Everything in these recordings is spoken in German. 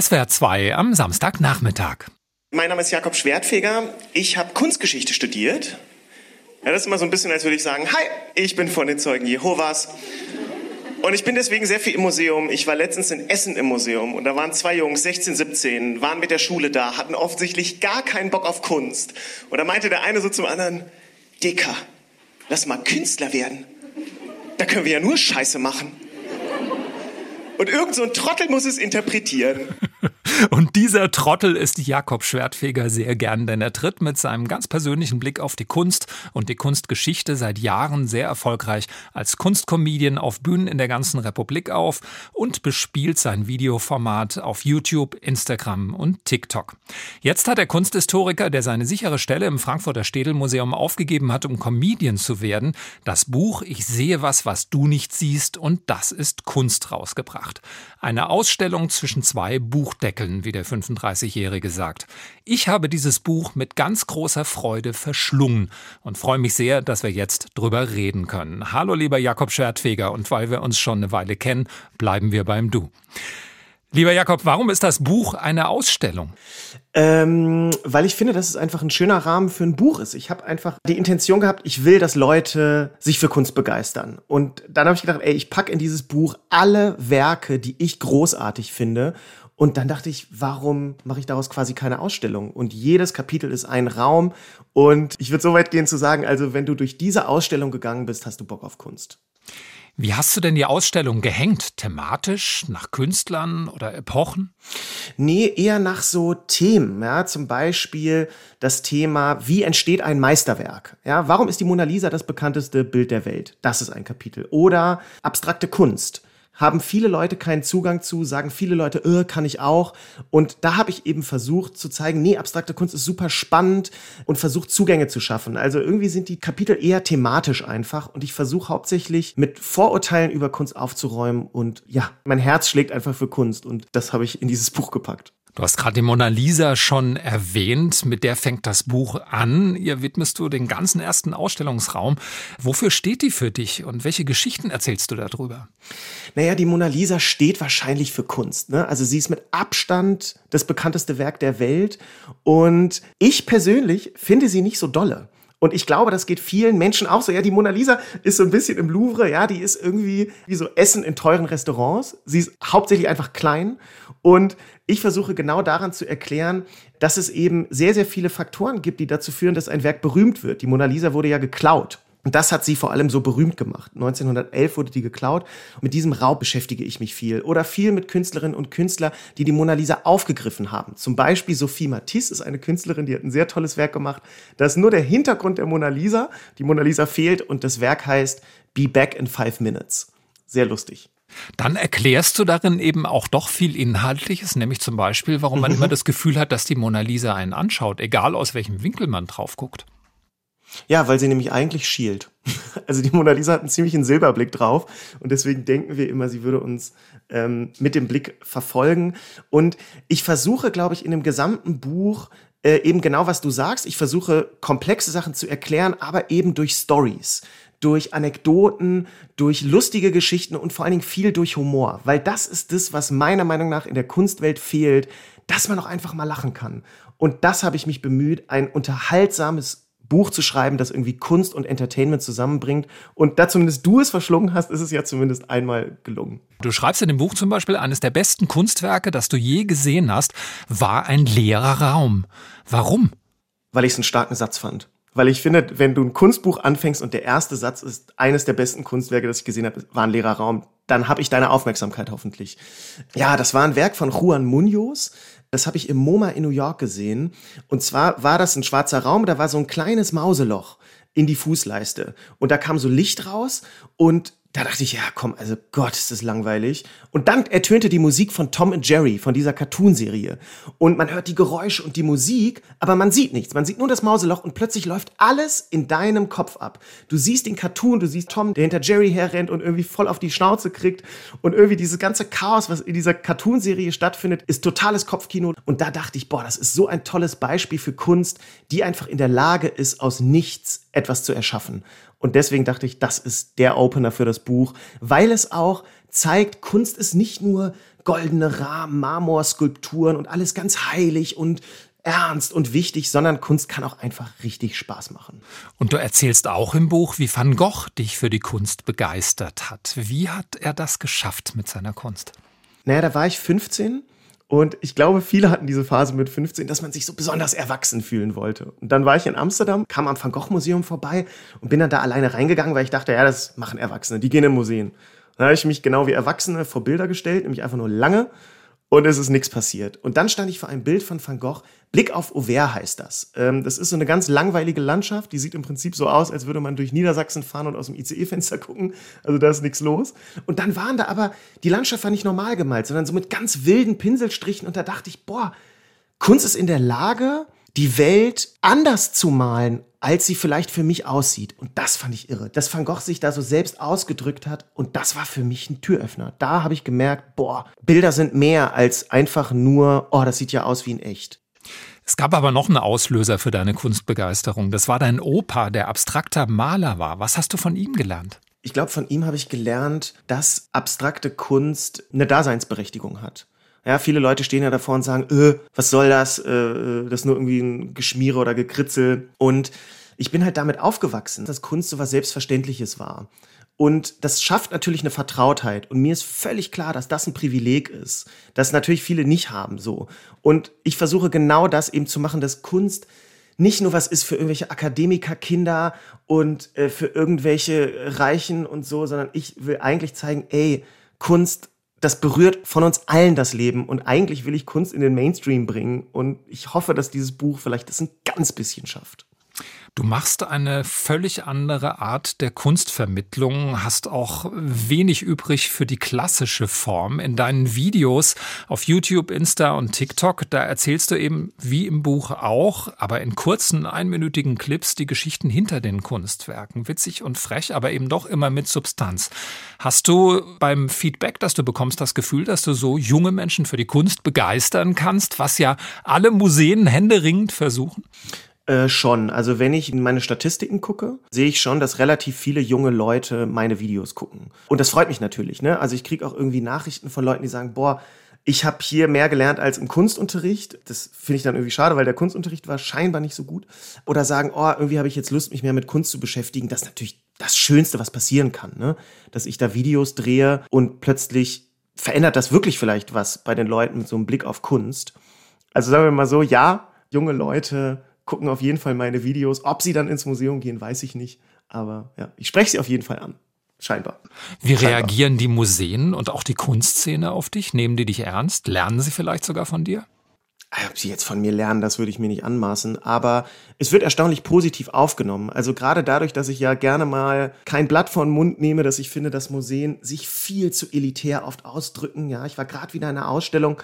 SWR 2 am Samstagnachmittag. Mein Name ist Jakob Schwertfeger. Ich habe Kunstgeschichte studiert. Ja, das ist immer so ein bisschen, als würde ich sagen, hi, ich bin von den Zeugen Jehovas. Und ich bin deswegen sehr viel im Museum. Ich war letztens in Essen im Museum und da waren zwei Jungs, 16, 17, waren mit der Schule da, hatten offensichtlich gar keinen Bock auf Kunst. Und da meinte der eine so zum anderen, Dicker, lass mal Künstler werden. Da können wir ja nur Scheiße machen. Und irgend so ein Trottel muss es interpretieren. Und dieser Trottel ist Jakob Schwertfeger sehr gern, denn er tritt mit seinem ganz persönlichen Blick auf die Kunst und die Kunstgeschichte seit Jahren sehr erfolgreich als Kunstcomedian auf Bühnen in der ganzen Republik auf und bespielt sein Videoformat auf YouTube, Instagram und TikTok. Jetzt hat der Kunsthistoriker, der seine sichere Stelle im Frankfurter Städelmuseum aufgegeben hat, um Comedian zu werden, das Buch Ich sehe was, was du nicht siehst und das ist Kunst rausgebracht. Eine Ausstellung zwischen zwei Buchdeckeln Stellen, wie der 35-Jährige sagt. Ich habe dieses Buch mit ganz großer Freude verschlungen und freue mich sehr, dass wir jetzt drüber reden können. Hallo lieber Jakob Schertfeger und weil wir uns schon eine Weile kennen, bleiben wir beim Du. Lieber Jakob, warum ist das Buch eine Ausstellung? Ähm, weil ich finde, dass es einfach ein schöner Rahmen für ein Buch ist. Ich habe einfach die Intention gehabt, ich will, dass Leute sich für Kunst begeistern. Und dann habe ich gedacht, ey, ich packe in dieses Buch alle Werke, die ich großartig finde und dann dachte ich, warum mache ich daraus quasi keine Ausstellung? Und jedes Kapitel ist ein Raum. Und ich würde so weit gehen zu sagen, also wenn du durch diese Ausstellung gegangen bist, hast du Bock auf Kunst. Wie hast du denn die Ausstellung gehängt? Thematisch, nach Künstlern oder Epochen? Nee, eher nach so Themen. Ja, zum Beispiel das Thema, wie entsteht ein Meisterwerk? Ja, warum ist die Mona Lisa das bekannteste Bild der Welt? Das ist ein Kapitel. Oder abstrakte Kunst haben viele Leute keinen Zugang zu, sagen viele Leute, äh, kann ich auch. Und da habe ich eben versucht zu zeigen, nee, abstrakte Kunst ist super spannend und versucht Zugänge zu schaffen. Also irgendwie sind die Kapitel eher thematisch einfach und ich versuche hauptsächlich mit Vorurteilen über Kunst aufzuräumen und ja, mein Herz schlägt einfach für Kunst und das habe ich in dieses Buch gepackt. Du hast gerade die Mona Lisa schon erwähnt, mit der fängt das Buch an. Ihr widmest du den ganzen ersten Ausstellungsraum. Wofür steht die für dich und welche Geschichten erzählst du darüber? Naja, die Mona Lisa steht wahrscheinlich für Kunst. Ne? Also sie ist mit Abstand das bekannteste Werk der Welt und ich persönlich finde sie nicht so dolle. Und ich glaube, das geht vielen Menschen auch so. Ja, die Mona Lisa ist so ein bisschen im Louvre, ja, die ist irgendwie wie so Essen in teuren Restaurants. Sie ist hauptsächlich einfach klein. Und ich versuche genau daran zu erklären, dass es eben sehr, sehr viele Faktoren gibt, die dazu führen, dass ein Werk berühmt wird. Die Mona Lisa wurde ja geklaut. Und das hat sie vor allem so berühmt gemacht. 1911 wurde die geklaut. Und mit diesem Raub beschäftige ich mich viel. Oder viel mit Künstlerinnen und Künstlern, die die Mona Lisa aufgegriffen haben. Zum Beispiel Sophie Matisse ist eine Künstlerin, die hat ein sehr tolles Werk gemacht. Da ist nur der Hintergrund der Mona Lisa. Die Mona Lisa fehlt und das Werk heißt Be Back in Five Minutes. Sehr lustig. Dann erklärst du darin eben auch doch viel Inhaltliches, nämlich zum Beispiel, warum man mhm. immer das Gefühl hat, dass die Mona Lisa einen anschaut, egal aus welchem Winkel man drauf guckt. Ja, weil sie nämlich eigentlich schielt. Also die Mona Lisa hat einen ziemlichen Silberblick drauf und deswegen denken wir immer, sie würde uns ähm, mit dem Blick verfolgen. Und ich versuche, glaube ich, in dem gesamten Buch äh, eben genau, was du sagst. Ich versuche komplexe Sachen zu erklären, aber eben durch Stories durch Anekdoten, durch lustige Geschichten und vor allen Dingen viel durch Humor. Weil das ist das, was meiner Meinung nach in der Kunstwelt fehlt, dass man auch einfach mal lachen kann. Und das habe ich mich bemüht, ein unterhaltsames Buch zu schreiben, das irgendwie Kunst und Entertainment zusammenbringt. Und da zumindest du es verschlungen hast, ist es ja zumindest einmal gelungen. Du schreibst in dem Buch zum Beispiel, eines der besten Kunstwerke, das du je gesehen hast, war ein leerer Raum. Warum? Weil ich es einen starken Satz fand. Weil ich finde, wenn du ein Kunstbuch anfängst und der erste Satz ist eines der besten Kunstwerke, das ich gesehen habe, war ein leerer Raum, dann habe ich deine Aufmerksamkeit hoffentlich. Ja, das war ein Werk von Juan Munoz. Das habe ich im MoMA in New York gesehen. Und zwar war das ein schwarzer Raum, da war so ein kleines Mauseloch in die Fußleiste. Und da kam so Licht raus und da dachte ich, ja, komm, also Gott, ist das langweilig. Und dann ertönte die Musik von Tom und Jerry, von dieser Cartoonserie. Und man hört die Geräusche und die Musik, aber man sieht nichts. Man sieht nur das Mauseloch und plötzlich läuft alles in deinem Kopf ab. Du siehst den Cartoon, du siehst Tom, der hinter Jerry herrennt und irgendwie voll auf die Schnauze kriegt. Und irgendwie dieses ganze Chaos, was in dieser Cartoonserie stattfindet, ist totales Kopfkino. Und da dachte ich, boah, das ist so ein tolles Beispiel für Kunst, die einfach in der Lage ist, aus nichts etwas zu erschaffen. Und deswegen dachte ich, das ist der Opener für das Buch, weil es auch zeigt, Kunst ist nicht nur goldene Rahmen, Marmorskulpturen und alles ganz heilig und ernst und wichtig, sondern Kunst kann auch einfach richtig Spaß machen. Und du erzählst auch im Buch, wie Van Gogh dich für die Kunst begeistert hat. Wie hat er das geschafft mit seiner Kunst? Naja, da war ich 15 und ich glaube, viele hatten diese Phase mit 15, dass man sich so besonders erwachsen fühlen wollte. Und dann war ich in Amsterdam, kam am Van Gogh Museum vorbei und bin dann da alleine reingegangen, weil ich dachte, ja, das machen Erwachsene, die gehen in Museen. Dann habe ich mich genau wie Erwachsene vor Bilder gestellt, nämlich einfach nur lange und es ist nichts passiert. Und dann stand ich vor einem Bild von Van Gogh. Blick auf Auvers heißt das. Ähm, das ist so eine ganz langweilige Landschaft. Die sieht im Prinzip so aus, als würde man durch Niedersachsen fahren und aus dem ICE-Fenster gucken. Also da ist nichts los. Und dann waren da aber, die Landschaft war nicht normal gemalt, sondern so mit ganz wilden Pinselstrichen. Und da dachte ich, boah, Kunst ist in der Lage, die Welt anders zu malen, als sie vielleicht für mich aussieht. Und das fand ich irre, dass Van Gogh sich da so selbst ausgedrückt hat. Und das war für mich ein Türöffner. Da habe ich gemerkt, boah, Bilder sind mehr als einfach nur, oh, das sieht ja aus wie in echt. Es gab aber noch einen Auslöser für deine Kunstbegeisterung. Das war dein Opa, der abstrakter Maler war. Was hast du von ihm gelernt? Ich glaube, von ihm habe ich gelernt, dass abstrakte Kunst eine Daseinsberechtigung hat. Ja, viele Leute stehen ja davor und sagen, äh, was soll das? Äh, äh, das ist nur irgendwie ein Geschmiere oder Gekritzel. Und ich bin halt damit aufgewachsen, dass Kunst so was Selbstverständliches war. Und das schafft natürlich eine Vertrautheit. Und mir ist völlig klar, dass das ein Privileg ist, das natürlich viele nicht haben so. Und ich versuche genau das eben zu machen, dass Kunst nicht nur was ist für irgendwelche Akademikerkinder und äh, für irgendwelche Reichen und so, sondern ich will eigentlich zeigen, ey, Kunst das berührt von uns allen das Leben und eigentlich will ich Kunst in den Mainstream bringen und ich hoffe, dass dieses Buch vielleicht das ein ganz bisschen schafft. Du machst eine völlig andere Art der Kunstvermittlung, hast auch wenig übrig für die klassische Form. In deinen Videos auf YouTube, Insta und TikTok, da erzählst du eben wie im Buch auch, aber in kurzen, einminütigen Clips die Geschichten hinter den Kunstwerken. Witzig und frech, aber eben doch immer mit Substanz. Hast du beim Feedback, das du bekommst, das Gefühl, dass du so junge Menschen für die Kunst begeistern kannst, was ja alle Museen händeringend versuchen? Äh, schon. Also wenn ich in meine Statistiken gucke, sehe ich schon, dass relativ viele junge Leute meine Videos gucken. Und das freut mich natürlich. Ne? Also ich kriege auch irgendwie Nachrichten von Leuten, die sagen, boah, ich habe hier mehr gelernt als im Kunstunterricht. Das finde ich dann irgendwie schade, weil der Kunstunterricht war scheinbar nicht so gut. Oder sagen, oh, irgendwie habe ich jetzt Lust, mich mehr mit Kunst zu beschäftigen. Das ist natürlich das Schönste, was passieren kann. Ne? Dass ich da Videos drehe und plötzlich verändert das wirklich vielleicht was bei den Leuten mit so einem Blick auf Kunst. Also sagen wir mal so, ja, junge Leute gucken auf jeden Fall meine Videos. Ob sie dann ins Museum gehen, weiß ich nicht. Aber ja, ich spreche sie auf jeden Fall an. Scheinbar. Wie Scheinbar. reagieren die Museen und auch die Kunstszene auf dich? Nehmen die dich ernst? Lernen sie vielleicht sogar von dir? Ob sie jetzt von mir lernen, das würde ich mir nicht anmaßen. Aber es wird erstaunlich positiv aufgenommen. Also gerade dadurch, dass ich ja gerne mal kein Blatt vor den Mund nehme, dass ich finde, dass Museen sich viel zu elitär oft ausdrücken. Ja, ich war gerade wieder in einer Ausstellung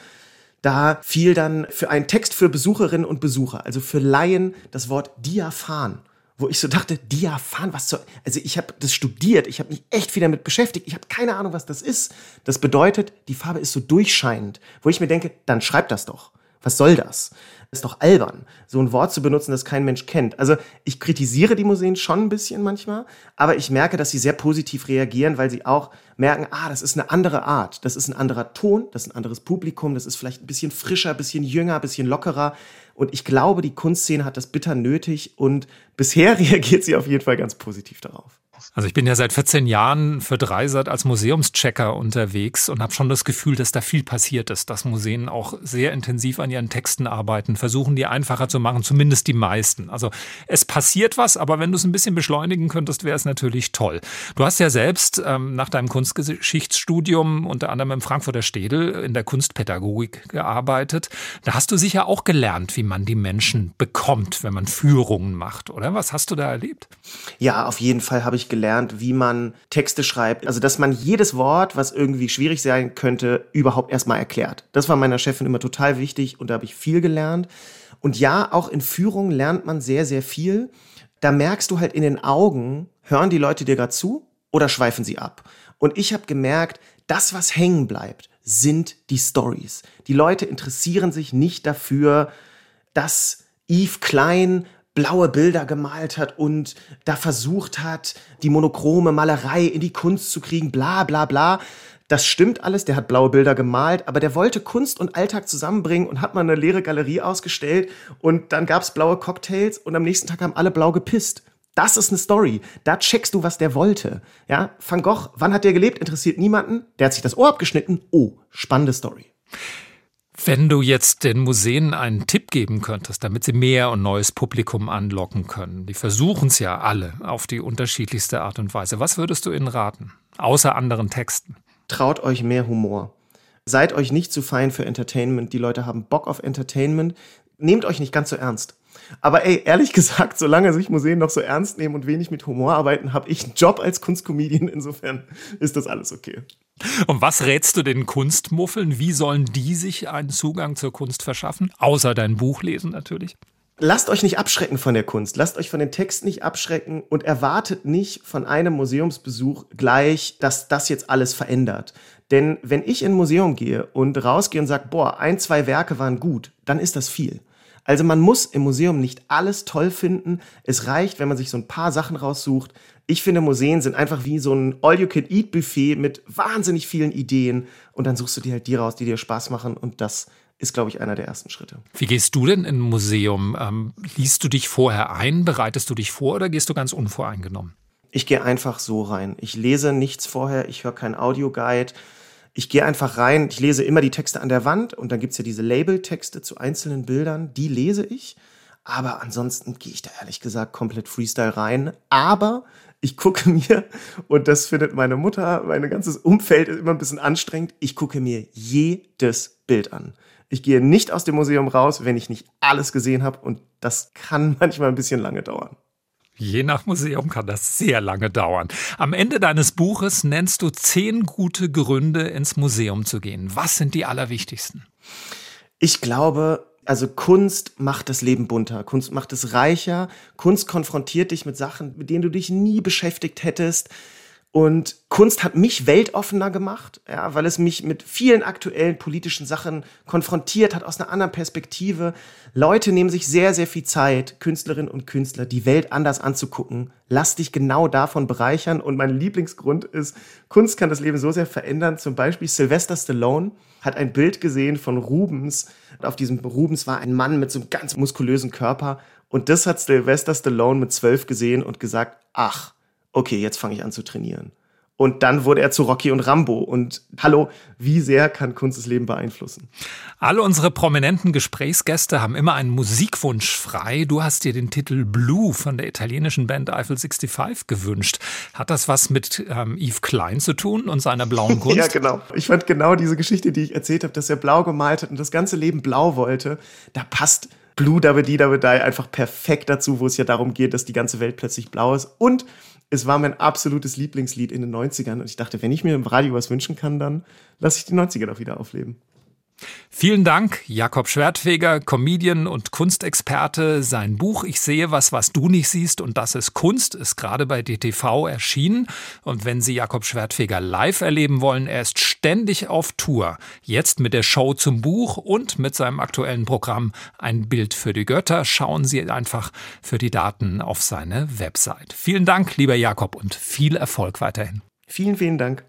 da fiel dann für einen Text für Besucherinnen und Besucher, also für Laien, das Wort Diaphan wo ich so dachte, Diaphan, was soll, also ich habe das studiert, ich habe mich echt viel damit beschäftigt, ich habe keine Ahnung, was das ist. Das bedeutet, die Farbe ist so durchscheinend, wo ich mir denke, dann schreib das doch. Was soll das? Ist doch albern, so ein Wort zu benutzen, das kein Mensch kennt. Also ich kritisiere die Museen schon ein bisschen manchmal, aber ich merke, dass sie sehr positiv reagieren, weil sie auch merken, ah, das ist eine andere Art, das ist ein anderer Ton, das ist ein anderes Publikum, das ist vielleicht ein bisschen frischer, ein bisschen jünger, ein bisschen lockerer. Und ich glaube, die Kunstszene hat das bitter nötig und bisher reagiert sie auf jeden Fall ganz positiv darauf. Also ich bin ja seit 14 Jahren für Dreisat als Museumschecker unterwegs und habe schon das Gefühl, dass da viel passiert ist, dass Museen auch sehr intensiv an ihren Texten arbeiten, versuchen die einfacher zu machen, zumindest die meisten. Also es passiert was, aber wenn du es ein bisschen beschleunigen könntest, wäre es natürlich toll. Du hast ja selbst ähm, nach deinem Kunstgeschichtsstudium unter anderem im Frankfurter Städel in der Kunstpädagogik gearbeitet. Da hast du sicher auch gelernt, wie man die Menschen bekommt, wenn man Führungen macht, oder? Was hast du da erlebt? Ja, auf jeden Fall habe ich gelernt, wie man Texte schreibt. Also, dass man jedes Wort, was irgendwie schwierig sein könnte, überhaupt erstmal erklärt. Das war meiner Chefin immer total wichtig und da habe ich viel gelernt. Und ja, auch in Führung lernt man sehr, sehr viel. Da merkst du halt in den Augen, hören die Leute dir gerade zu oder schweifen sie ab? Und ich habe gemerkt, das, was hängen bleibt, sind die Stories. Die Leute interessieren sich nicht dafür, dass Yves Klein blaue Bilder gemalt hat und da versucht hat, die monochrome Malerei in die Kunst zu kriegen, bla bla bla. Das stimmt alles, der hat blaue Bilder gemalt, aber der wollte Kunst und Alltag zusammenbringen und hat mal eine leere Galerie ausgestellt und dann gab's blaue Cocktails und am nächsten Tag haben alle blau gepisst. Das ist eine Story. Da checkst du, was der wollte. Ja, Van Gogh, wann hat der gelebt? Interessiert niemanden. Der hat sich das Ohr abgeschnitten. Oh, spannende Story. Wenn du jetzt den Museen einen Tipp geben könntest, damit sie mehr und neues Publikum anlocken können, die versuchen es ja alle auf die unterschiedlichste Art und Weise, was würdest du ihnen raten, außer anderen Texten? Traut euch mehr Humor. Seid euch nicht zu fein für Entertainment. Die Leute haben Bock auf Entertainment. Nehmt euch nicht ganz so ernst. Aber ey, ehrlich gesagt, solange sich Museen noch so ernst nehmen und wenig mit Humor arbeiten, habe ich einen Job als Kunstkomedian. Insofern ist das alles okay. Und was rätst du den Kunstmuffeln? Wie sollen die sich einen Zugang zur Kunst verschaffen? Außer dein Buch lesen natürlich. Lasst euch nicht abschrecken von der Kunst, lasst euch von den Texten nicht abschrecken und erwartet nicht von einem Museumsbesuch gleich, dass das jetzt alles verändert. Denn wenn ich in ein Museum gehe und rausgehe und sage, boah, ein, zwei Werke waren gut, dann ist das viel. Also man muss im Museum nicht alles toll finden. Es reicht, wenn man sich so ein paar Sachen raussucht. Ich finde, Museen sind einfach wie so ein All-You-Can-Eat-Buffet mit wahnsinnig vielen Ideen. Und dann suchst du dir halt die raus, die dir Spaß machen. Und das ist, glaube ich, einer der ersten Schritte. Wie gehst du denn in ein Museum? Ähm, liest du dich vorher ein? Bereitest du dich vor oder gehst du ganz unvoreingenommen? Ich gehe einfach so rein. Ich lese nichts vorher, ich höre keinen Audioguide ich gehe einfach rein, ich lese immer die Texte an der Wand und dann gibt's ja diese Labeltexte zu einzelnen Bildern, die lese ich. Aber ansonsten gehe ich da ehrlich gesagt komplett Freestyle rein. Aber ich gucke mir, und das findet meine Mutter, mein ganzes Umfeld ist immer ein bisschen anstrengend, ich gucke mir jedes Bild an. Ich gehe nicht aus dem Museum raus, wenn ich nicht alles gesehen habe und das kann manchmal ein bisschen lange dauern. Je nach Museum kann das sehr lange dauern. Am Ende deines Buches nennst du zehn gute Gründe, ins Museum zu gehen. Was sind die allerwichtigsten? Ich glaube, also Kunst macht das Leben bunter, Kunst macht es reicher, Kunst konfrontiert dich mit Sachen, mit denen du dich nie beschäftigt hättest. Und Kunst hat mich weltoffener gemacht, ja, weil es mich mit vielen aktuellen politischen Sachen konfrontiert hat aus einer anderen Perspektive. Leute nehmen sich sehr, sehr viel Zeit, Künstlerinnen und Künstler, die Welt anders anzugucken. Lass dich genau davon bereichern. Und mein Lieblingsgrund ist, Kunst kann das Leben so sehr verändern. Zum Beispiel Sylvester Stallone hat ein Bild gesehen von Rubens. Auf diesem Rubens war ein Mann mit so einem ganz muskulösen Körper. Und das hat Sylvester Stallone mit zwölf gesehen und gesagt, ach, okay, jetzt fange ich an zu trainieren. Und dann wurde er zu Rocky und Rambo. Und hallo, wie sehr kann Kunst das Leben beeinflussen? Alle unsere prominenten Gesprächsgäste haben immer einen Musikwunsch frei. Du hast dir den Titel Blue von der italienischen Band Eiffel 65 gewünscht. Hat das was mit ähm, Yves Klein zu tun und seiner blauen Kunst? ja, genau. Ich fand genau diese Geschichte, die ich erzählt habe, dass er blau gemalt hat und das ganze Leben blau wollte. Da passt Blue Dabba Die einfach perfekt dazu, wo es ja darum geht, dass die ganze Welt plötzlich blau ist. Und es war mein absolutes Lieblingslied in den 90ern und ich dachte, wenn ich mir im Radio was wünschen kann, dann lasse ich die 90er doch wieder aufleben. Vielen Dank, Jakob Schwertfeger, Comedian und Kunstexperte. Sein Buch Ich sehe was, was du nicht siehst und das ist Kunst ist gerade bei DTV erschienen. Und wenn Sie Jakob Schwertfeger live erleben wollen, er ist ständig auf Tour. Jetzt mit der Show zum Buch und mit seinem aktuellen Programm Ein Bild für die Götter. Schauen Sie einfach für die Daten auf seine Website. Vielen Dank, lieber Jakob, und viel Erfolg weiterhin. Vielen, vielen Dank.